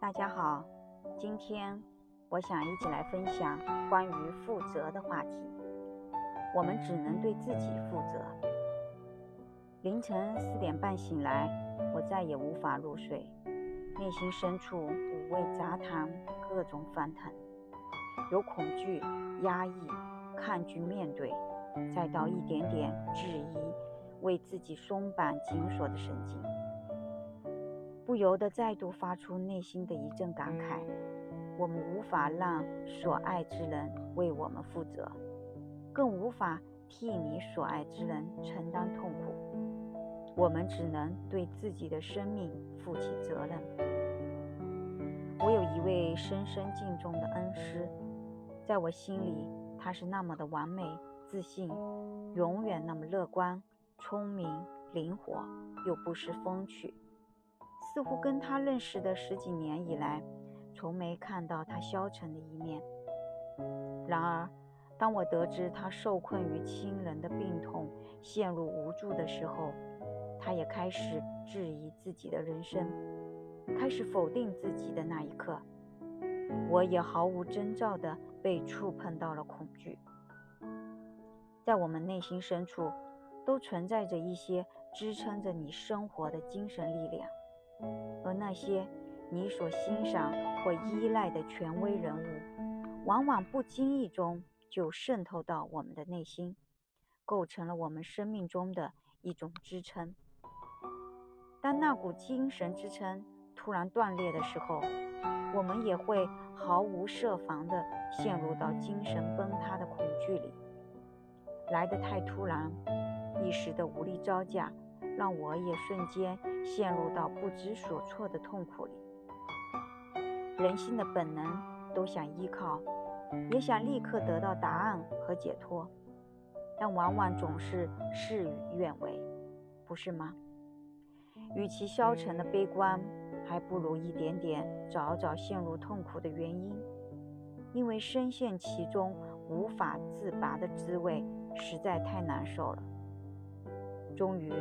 大家好，今天我想一起来分享关于负责的话题。我们只能对自己负责。凌晨四点半醒来，我再也无法入睡，内心深处五味杂谈，各种翻腾，有恐惧、压抑、抗拒面对，再到一点点质疑，为自己松绑紧锁的神经。不由得再度发出内心的一阵感慨：我们无法让所爱之人为我们负责，更无法替你所爱之人承担痛苦。我们只能对自己的生命负起责任。我有一位深深敬重的恩师，在我心里，他是那么的完美、自信，永远那么乐观、聪明、灵活，又不失风趣。似乎跟他认识的十几年以来，从没看到他消沉的一面。然而，当我得知他受困于亲人的病痛，陷入无助的时候，他也开始质疑自己的人生，开始否定自己的那一刻，我也毫无征兆地被触碰到了恐惧。在我们内心深处，都存在着一些支撑着你生活的精神力量。而那些你所欣赏或依赖的权威人物，往往不经意中就渗透到我们的内心，构成了我们生命中的一种支撑。当那股精神支撑突然断裂的时候，我们也会毫无设防地陷入到精神崩塌的恐惧里，来得太突然，一时的无力招架。让我也瞬间陷入到不知所措的痛苦里。人性的本能都想依靠，也想立刻得到答案和解脱，但往往总是事与愿违，不是吗？与其消沉的悲观，还不如一点点找找陷入痛苦的原因，因为深陷其中无法自拔的滋味实在太难受了。终于。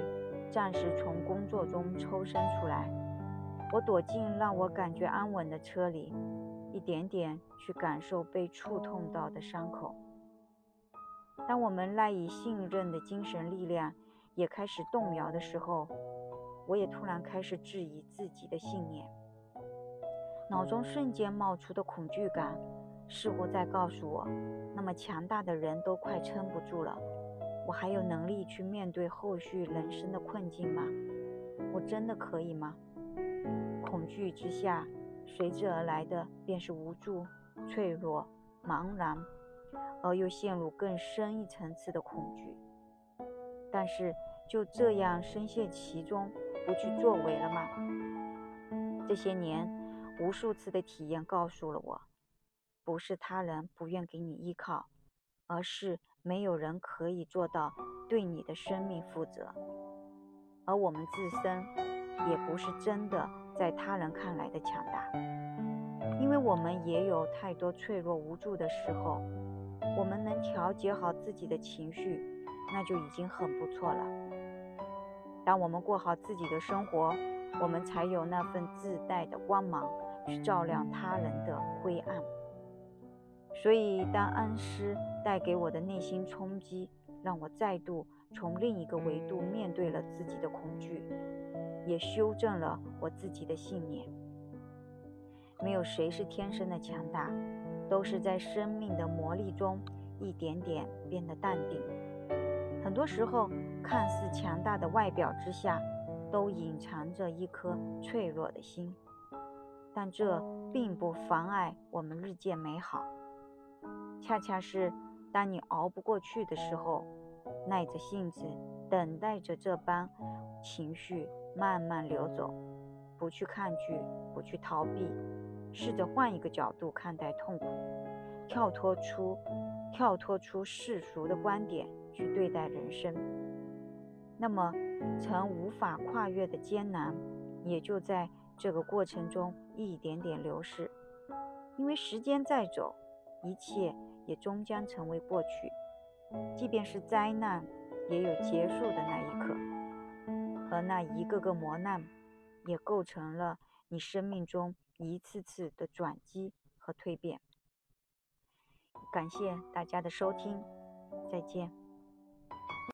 暂时从工作中抽身出来，我躲进让我感觉安稳的车里，一点点去感受被触痛到的伤口。当我们赖以信任的精神力量也开始动摇的时候，我也突然开始质疑自己的信念。脑中瞬间冒出的恐惧感，似乎在告诉我：那么强大的人都快撑不住了。我还有能力去面对后续人生的困境吗？我真的可以吗？恐惧之下，随之而来的便是无助、脆弱、茫然，而又陷入更深一层次的恐惧。但是就这样深陷其中，不去作为了吗？这些年，无数次的体验告诉了我，不是他人不愿给你依靠，而是。没有人可以做到对你的生命负责，而我们自身也不是真的在他人看来的强大，因为我们也有太多脆弱无助的时候。我们能调节好自己的情绪，那就已经很不错了。当我们过好自己的生活，我们才有那份自带的光芒去照亮他人的灰暗。所以，当恩师带给我的内心冲击，让我再度从另一个维度面对了自己的恐惧，也修正了我自己的信念。没有谁是天生的强大，都是在生命的磨砺中一点点变得淡定。很多时候，看似强大的外表之下，都隐藏着一颗脆弱的心，但这并不妨碍我们日渐美好。恰恰是当你熬不过去的时候，耐着性子等待着这般情绪慢慢流走，不去抗拒，不去逃避，试着换一个角度看待痛苦，跳脱出跳脱出世俗的观点去对待人生，那么曾无法跨越的艰难，也就在这个过程中一点点流逝，因为时间在走。一切也终将成为过去，即便是灾难，也有结束的那一刻。而那一个个磨难，也构成了你生命中一次次的转机和蜕变。感谢大家的收听，再见。